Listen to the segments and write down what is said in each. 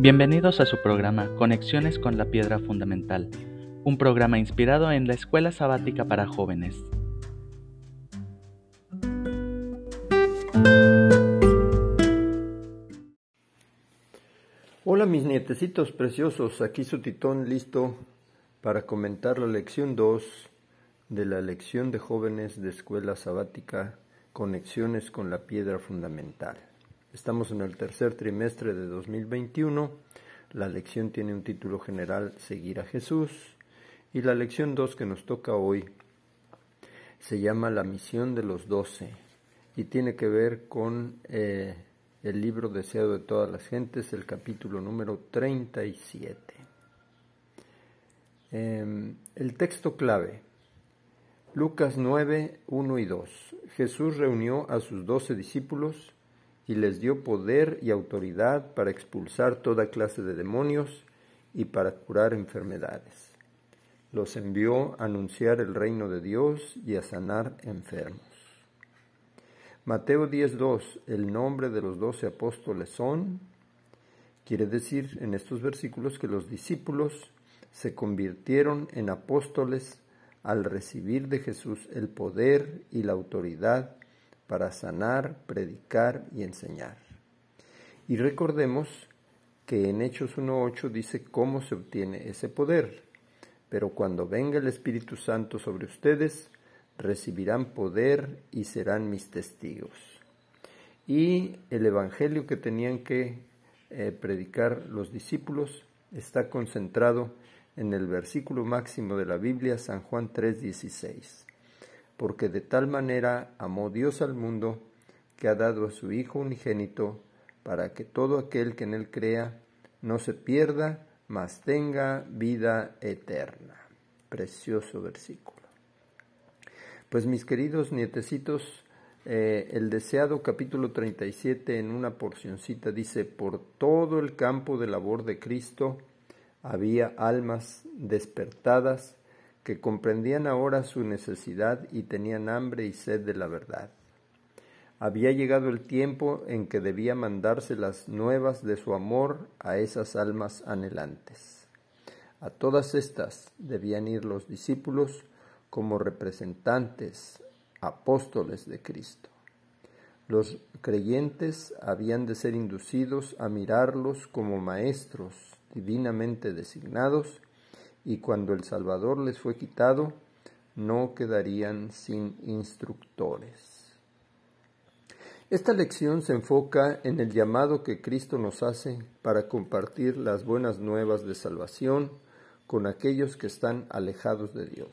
Bienvenidos a su programa Conexiones con la Piedra Fundamental, un programa inspirado en la Escuela Sabática para Jóvenes. Hola mis nietecitos preciosos, aquí su titón listo para comentar la lección 2 de la lección de jóvenes de Escuela Sabática Conexiones con la Piedra Fundamental. Estamos en el tercer trimestre de 2021. La lección tiene un título general Seguir a Jesús. Y la lección 2 que nos toca hoy se llama La misión de los doce y tiene que ver con eh, el libro deseado de todas las gentes, el capítulo número 37. Em, el texto clave, Lucas 9, 1 y 2. Jesús reunió a sus doce discípulos y les dio poder y autoridad para expulsar toda clase de demonios y para curar enfermedades. Los envió a anunciar el reino de Dios y a sanar enfermos. Mateo 10.2, el nombre de los doce apóstoles son, quiere decir en estos versículos que los discípulos se convirtieron en apóstoles al recibir de Jesús el poder y la autoridad para sanar, predicar y enseñar. Y recordemos que en Hechos 1.8 dice cómo se obtiene ese poder. Pero cuando venga el Espíritu Santo sobre ustedes, recibirán poder y serán mis testigos. Y el Evangelio que tenían que eh, predicar los discípulos está concentrado en el versículo máximo de la Biblia, San Juan 3:16 porque de tal manera amó Dios al mundo que ha dado a su Hijo unigénito, para que todo aquel que en él crea no se pierda, mas tenga vida eterna. Precioso versículo. Pues mis queridos nietecitos, eh, el deseado capítulo 37 en una porcioncita dice, por todo el campo de labor de Cristo había almas despertadas que comprendían ahora su necesidad y tenían hambre y sed de la verdad. Había llegado el tiempo en que debía mandarse las nuevas de su amor a esas almas anhelantes. A todas estas debían ir los discípulos como representantes, apóstoles de Cristo. Los creyentes habían de ser inducidos a mirarlos como maestros divinamente designados y cuando el Salvador les fue quitado, no quedarían sin instructores. Esta lección se enfoca en el llamado que Cristo nos hace para compartir las buenas nuevas de salvación con aquellos que están alejados de Dios.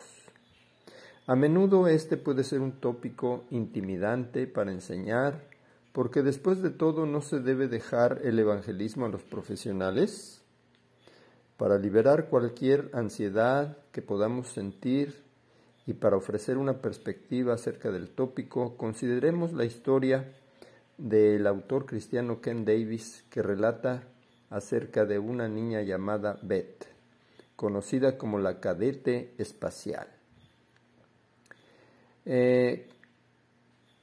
A menudo este puede ser un tópico intimidante para enseñar, porque después de todo no se debe dejar el evangelismo a los profesionales, para liberar cualquier ansiedad que podamos sentir y para ofrecer una perspectiva acerca del tópico, consideremos la historia del autor cristiano Ken Davis que relata acerca de una niña llamada Beth, conocida como la cadete espacial. Eh,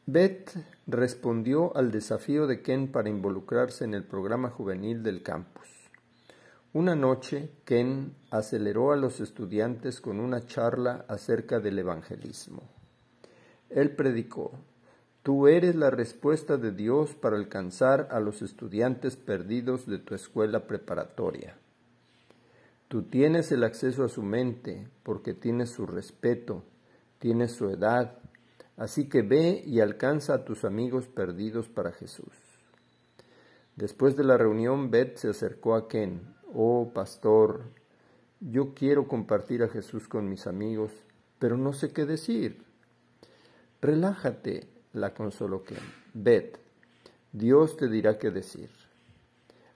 Beth respondió al desafío de Ken para involucrarse en el programa juvenil del campus. Una noche, Ken aceleró a los estudiantes con una charla acerca del evangelismo. Él predicó, Tú eres la respuesta de Dios para alcanzar a los estudiantes perdidos de tu escuela preparatoria. Tú tienes el acceso a su mente porque tienes su respeto, tienes su edad, así que ve y alcanza a tus amigos perdidos para Jesús. Después de la reunión, Beth se acercó a Ken oh pastor, yo quiero compartir a Jesús con mis amigos, pero no sé qué decir. Relájate, la consoló Ken. Ved, Dios te dirá qué decir.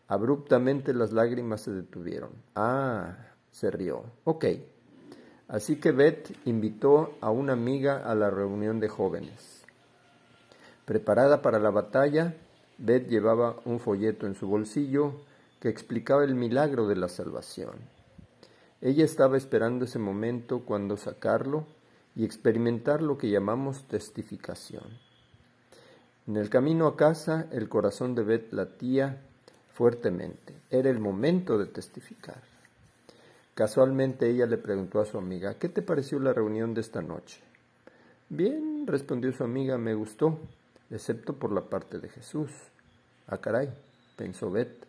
Abruptamente las lágrimas se detuvieron. Ah, se rió. Ok. Así que Beth invitó a una amiga a la reunión de jóvenes. Preparada para la batalla, Beth llevaba un folleto en su bolsillo que explicaba el milagro de la salvación. Ella estaba esperando ese momento cuando sacarlo y experimentar lo que llamamos testificación. En el camino a casa, el corazón de Beth latía fuertemente. Era el momento de testificar. Casualmente ella le preguntó a su amiga, ¿qué te pareció la reunión de esta noche? Bien, respondió su amiga, me gustó, excepto por la parte de Jesús. Ah, caray, pensó Beth,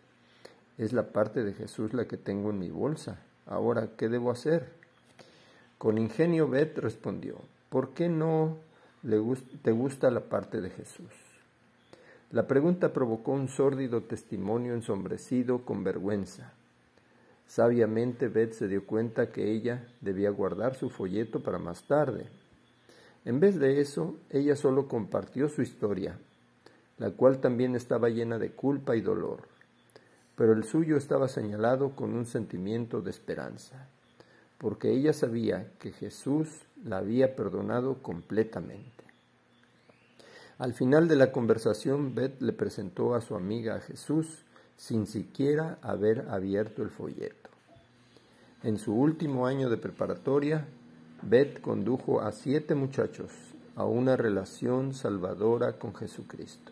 es la parte de Jesús la que tengo en mi bolsa. Ahora, ¿qué debo hacer? Con ingenio Beth respondió, ¿por qué no le te gusta la parte de Jesús? La pregunta provocó un sórdido testimonio ensombrecido con vergüenza. Sabiamente Beth se dio cuenta que ella debía guardar su folleto para más tarde. En vez de eso, ella solo compartió su historia, la cual también estaba llena de culpa y dolor, pero el suyo estaba señalado con un sentimiento de esperanza, porque ella sabía que Jesús la había perdonado completamente. Al final de la conversación, Beth le presentó a su amiga a Jesús sin siquiera haber abierto el folleto. En su último año de preparatoria, Beth condujo a siete muchachos a una relación salvadora con Jesucristo.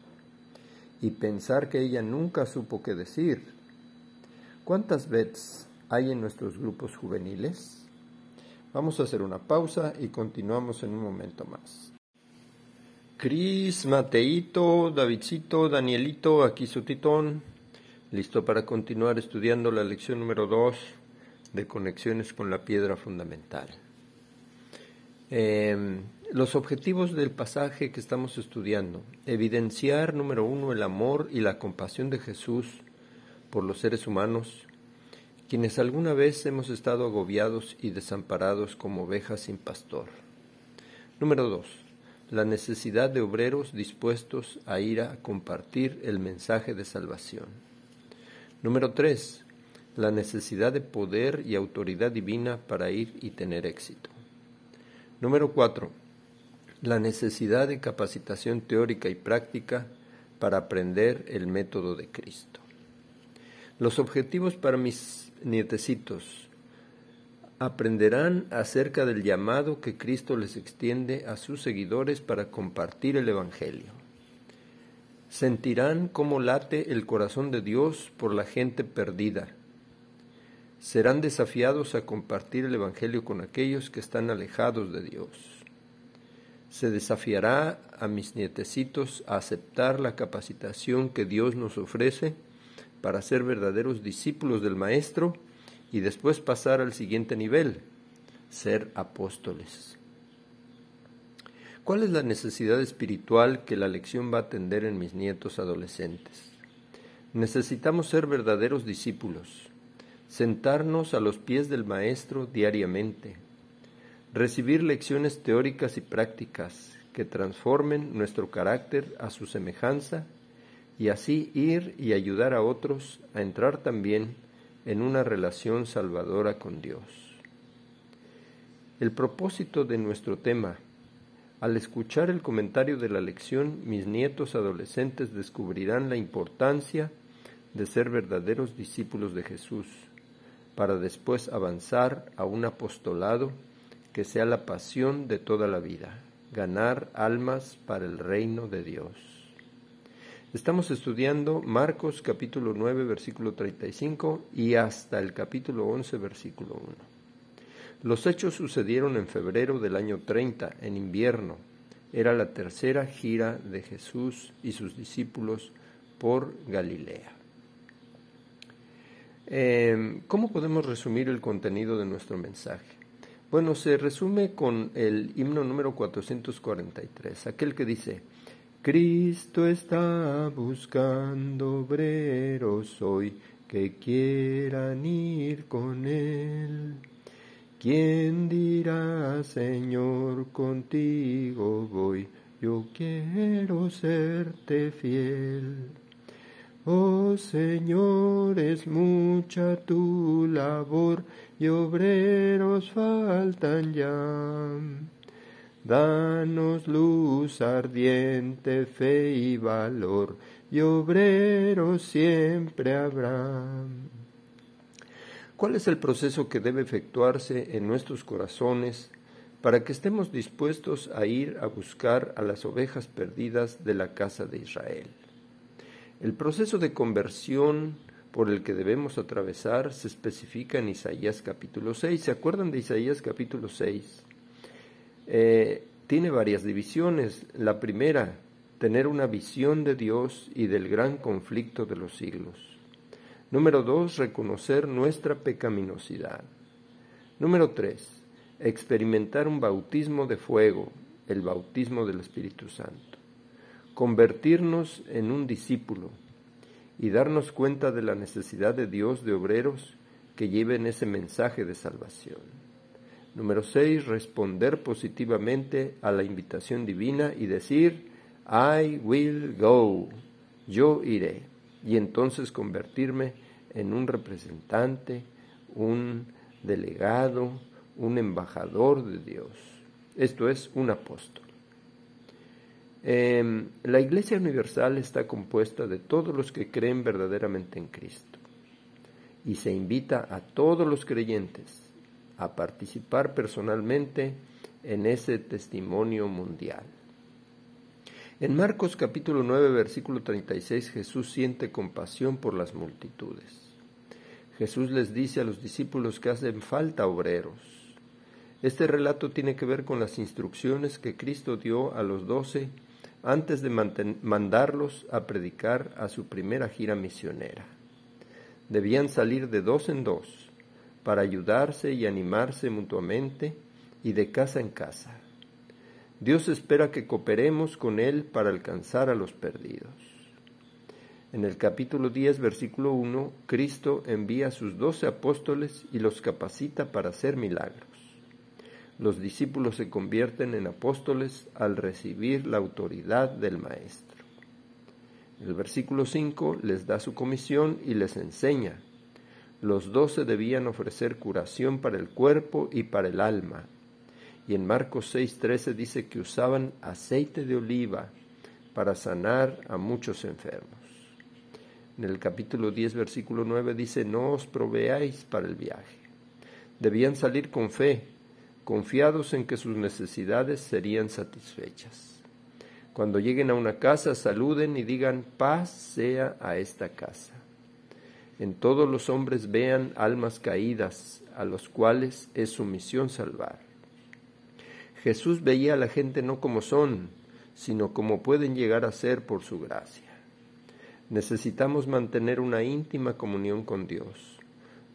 Y pensar que ella nunca supo qué decir. ¿Cuántas Beths hay en nuestros grupos juveniles? Vamos a hacer una pausa y continuamos en un momento más. Cris, Mateito, Davidcito, Danielito, aquí su titón. Listo para continuar estudiando la lección número 2 de conexiones con la piedra fundamental. Em, los objetivos del pasaje que estamos estudiando. Evidenciar, número uno, el amor y la compasión de Jesús por los seres humanos, quienes alguna vez hemos estado agobiados y desamparados como ovejas sin pastor. Número dos, la necesidad de obreros dispuestos a ir a compartir el mensaje de salvación. Número tres, la necesidad de poder y autoridad divina para ir y tener éxito. Número cuatro, la necesidad de capacitación teórica y práctica para aprender el método de Cristo. Los objetivos para mis nietecitos aprenderán acerca del llamado que Cristo les extiende a sus seguidores para compartir el Evangelio sentirán cómo late el corazón de Dios por la gente perdida. Serán desafiados a compartir el Evangelio con aquellos que están alejados de Dios. Se desafiará a mis nietecitos a aceptar la capacitación que Dios nos ofrece para ser verdaderos discípulos del Maestro y después pasar al siguiente nivel, ser apóstoles. ¿Cuál es la necesidad espiritual que la lección va a atender en mis nietos adolescentes? Necesitamos ser verdaderos discípulos, sentarnos a los pies del Maestro diariamente, recibir lecciones teóricas y prácticas que transformen nuestro carácter a su semejanza y así ir y ayudar a otros a entrar también en una relación salvadora con Dios. El propósito de nuestro tema, al escuchar el comentario de la lección, mis nietos adolescentes descubrirán la importancia de ser verdaderos discípulos de Jesús, para después avanzar a un apostolado que sea la pasión de toda la vida, ganar almas para el reino de Dios. Estamos estudiando Marcos capítulo 9 versículo 35 y hasta el capítulo 11 versículo 1. Los hechos sucedieron en febrero del año 30, en invierno. Era la tercera gira de Jesús y sus discípulos por Galilea. Em, ¿Cómo podemos resumir el contenido de nuestro mensaje? Bueno, se resume con el himno número 443, aquel que dice, Cristo está buscando obreros hoy que quieran ir con Él. ¿Quién dirá, Señor, contigo voy? Yo quiero serte fiel. Oh Señor, es mucha tu labor y obreros faltan ya. Danos luz ardiente, fe y valor, y obreros siempre habrá. ¿Cuál es el proceso que debe efectuarse en nuestros corazones para que estemos dispuestos a ir a buscar a las ovejas perdidas de la casa de Israel? El proceso de conversión por el que debemos atravesar se especifica en Isaías capítulo 6. ¿Se acuerdan de Isaías capítulo 6? Eh, tiene varias divisiones. La primera, tener una visión de Dios y del gran conflicto de los siglos. Número dos, reconocer nuestra pecaminosidad. Número tres, experimentar un bautismo de fuego, el bautismo del Espíritu Santo. Convertirnos en un discípulo y darnos cuenta de la necesidad de Dios de obreros que lleven ese mensaje de salvación. Número 6. Responder positivamente a la invitación divina y decir, I will go, yo iré, y entonces convertirme en un representante, un delegado, un embajador de Dios. Esto es un apóstol. Em, la Iglesia Universal está compuesta de todos los que creen verdaderamente en Cristo y se invita a todos los creyentes a participar personalmente en ese testimonio mundial. En Marcos capítulo 9 versículo 36 Jesús siente compasión por las multitudes. Jesús les dice a los discípulos que hacen falta obreros. Este relato tiene que ver con las instrucciones que Cristo dio a los doce antes de mandarlos a predicar a su primera gira misionera. Debían salir de dos en dos para ayudarse y animarse mutuamente y de casa en casa. Dios espera que cooperemos con Él para alcanzar a los perdidos. En el capítulo 10, versículo 1, Cristo envía a sus doce apóstoles y los capacita para hacer milagros los discípulos se convierten en apóstoles al recibir la autoridad del Maestro. El versículo 5 les da su comisión y les enseña. Los doce debían ofrecer curación para el cuerpo y para el alma. Y en Marcos 6:13 dice que usaban aceite de oliva para sanar a muchos enfermos. En el capítulo 10, versículo 9 dice, no os proveáis para el viaje. Debían salir con fe, confiados en que sus necesidades serían satisfechas. Cuando lleguen a una casa, saluden y digan, paz sea a esta casa. En todos los hombres vean almas caídas, a los cuales es su misión salvar. Jesús veía a la gente no como son, sino como pueden llegar a ser por su gracia. Necesitamos mantener una íntima comunión con Dios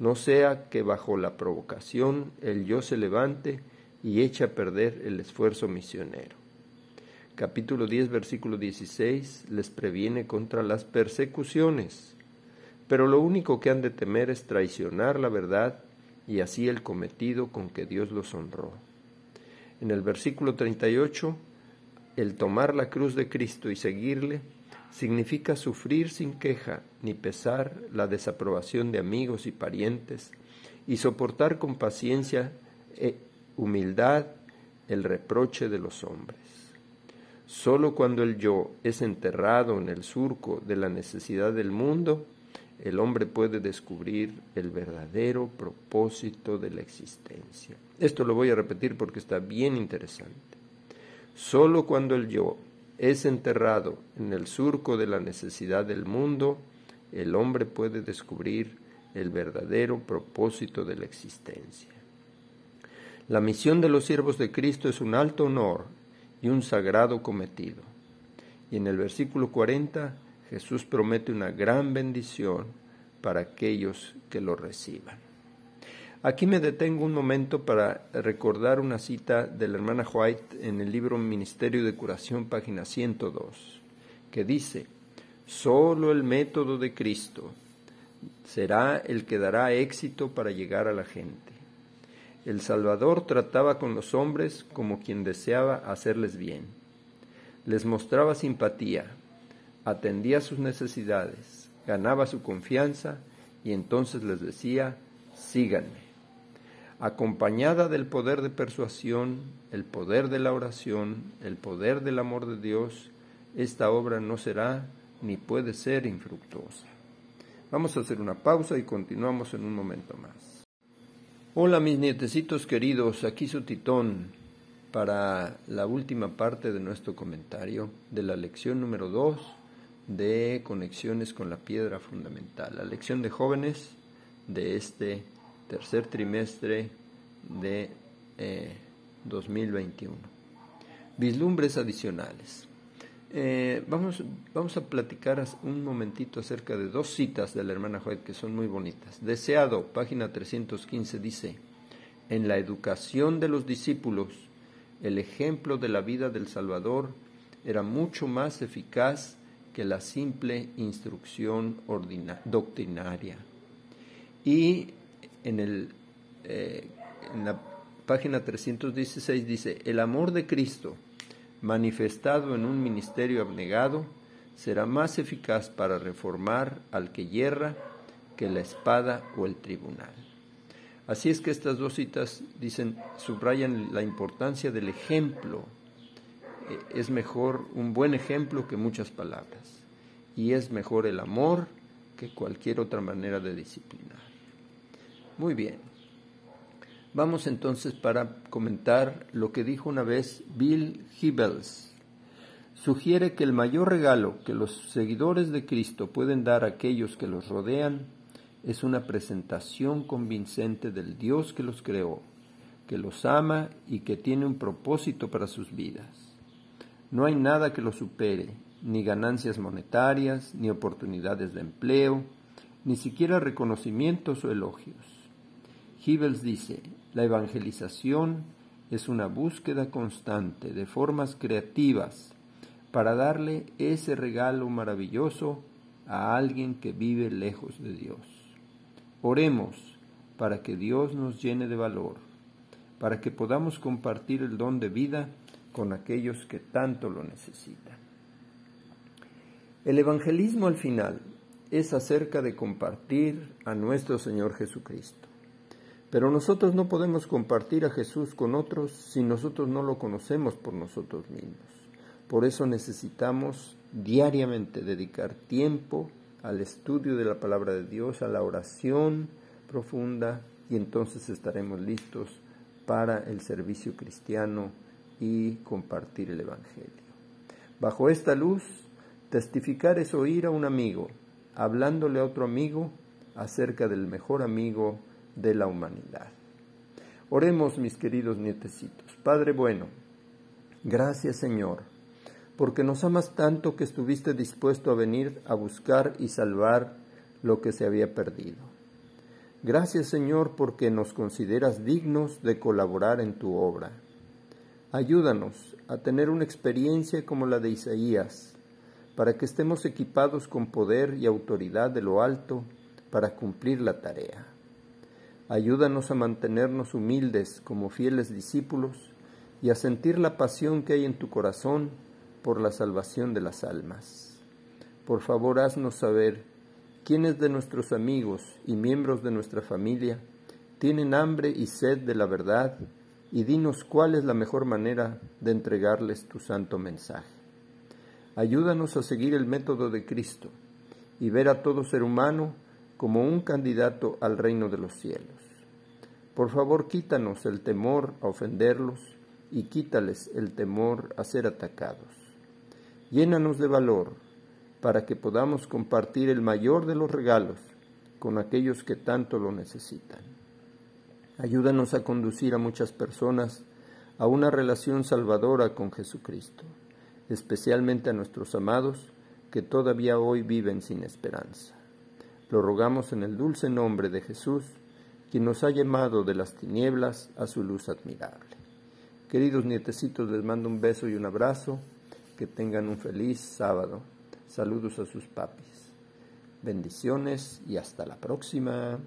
no sea que bajo la provocación el yo se levante y eche a perder el esfuerzo misionero. Capítulo 10, versículo 16 les previene contra las persecuciones, pero lo único que han de temer es traicionar la verdad y así el cometido con que Dios los honró. En el versículo 38, el tomar la cruz de Cristo y seguirle significa sufrir sin queja ni pesar la desaprobación de amigos y parientes y soportar con paciencia e humildad el reproche de los hombres. Solo cuando el yo es enterrado en el surco de la necesidad del mundo, el hombre puede descubrir el verdadero propósito de la existencia. Esto lo voy a repetir porque está bien interesante. Solo cuando el yo es enterrado en el surco de la necesidad del mundo, el hombre puede descubrir el verdadero propósito de la existencia. La misión de los siervos de Cristo es un alto honor y un sagrado cometido. Y en el versículo 40 Jesús promete una gran bendición para aquellos que lo reciban. Aquí me detengo un momento para recordar una cita de la hermana White en el libro Ministerio de Curación, página 102, que dice, solo el método de Cristo será el que dará éxito para llegar a la gente. El Salvador trataba con los hombres como quien deseaba hacerles bien. Les mostraba simpatía, atendía sus necesidades, ganaba su confianza y entonces les decía, síganme acompañada del poder de persuasión, el poder de la oración, el poder del amor de Dios, esta obra no será ni puede ser infructuosa. Vamos a hacer una pausa y continuamos en un momento más. Hola mis nietecitos queridos, aquí su titón para la última parte de nuestro comentario de la lección número 2 de conexiones con la piedra fundamental, la lección de jóvenes de este tercer trimestre de 2021. Eh, Vislumbres adicionales. Eh, vamos, vamos a platicar un momentito acerca de dos citas de la hermana Joed que son muy bonitas. Deseado, página 315, dice, en la educación de los discípulos, el ejemplo de la vida del Salvador era mucho más eficaz que la simple instrucción doctrinaria. Y en, el, eh, en la página 316 dice, el amor de Cristo, manifestado en un ministerio abnegado, será más eficaz para reformar al que yerra que la espada o el tribunal. Así es que estas dos citas dicen, subrayan la importancia del ejemplo. E, es mejor un buen ejemplo que muchas palabras. Y es mejor el amor que cualquier otra manera de disciplinar. Muy bien. Vamos entonces para comentar lo que dijo una vez Bill Hibels. Sugiere que el mayor regalo que los seguidores de Cristo pueden dar a aquellos que los rodean es una presentación convincente del Dios que los creó, que los ama y que tiene un propósito para sus vidas. No hay nada que lo supere, ni ganancias monetarias, ni oportunidades de empleo, ni siquiera reconocimientos o elogios. Hibels dice, la evangelización es una búsqueda constante de formas creativas para darle ese regalo maravilloso a alguien que vive lejos de Dios. Oremos para que Dios nos llene de valor, para que podamos compartir el don de vida con aquellos que tanto lo necesitan. El evangelismo al final es acerca de compartir a nuestro Señor Jesucristo. Pero nosotros no podemos compartir a Jesús con otros si nosotros no lo conocemos por nosotros mismos. Por eso necesitamos diariamente dedicar tiempo al estudio de la palabra de Dios, a la oración profunda y entonces estaremos listos para el servicio cristiano y compartir el Evangelio. Bajo esta luz, testificar es oír a un amigo, hablándole a otro amigo acerca del mejor amigo de la humanidad. Oremos, mis queridos nietecitos. Padre bueno, gracias Señor, porque nos amas tanto que estuviste dispuesto a venir a buscar y salvar lo que se había perdido. Gracias Señor porque nos consideras dignos de colaborar en tu obra. Ayúdanos a tener una experiencia como la de Isaías, para que estemos equipados con poder y autoridad de lo alto para cumplir la tarea. Ayúdanos a mantenernos humildes como fieles discípulos y a sentir la pasión que hay en tu corazón por la salvación de las almas. Por favor, haznos saber quiénes de nuestros amigos y miembros de nuestra familia tienen hambre y sed de la verdad y dinos cuál es la mejor manera de entregarles tu santo mensaje. Ayúdanos a seguir el método de Cristo y ver a todo ser humano como un candidato al reino de los cielos. Por favor, quítanos el temor a ofenderlos y quítales el temor a ser atacados. Llénanos de valor para que podamos compartir el mayor de los regalos con aquellos que tanto lo necesitan. Ayúdanos a conducir a muchas personas a una relación salvadora con Jesucristo, especialmente a nuestros amados que todavía hoy viven sin esperanza. Lo rogamos en el dulce nombre de Jesús, quien nos ha llamado de las tinieblas a su luz admirable. Queridos nietecitos, les mando un beso y un abrazo. Que tengan un feliz sábado. Saludos a sus papis. Bendiciones y hasta la próxima.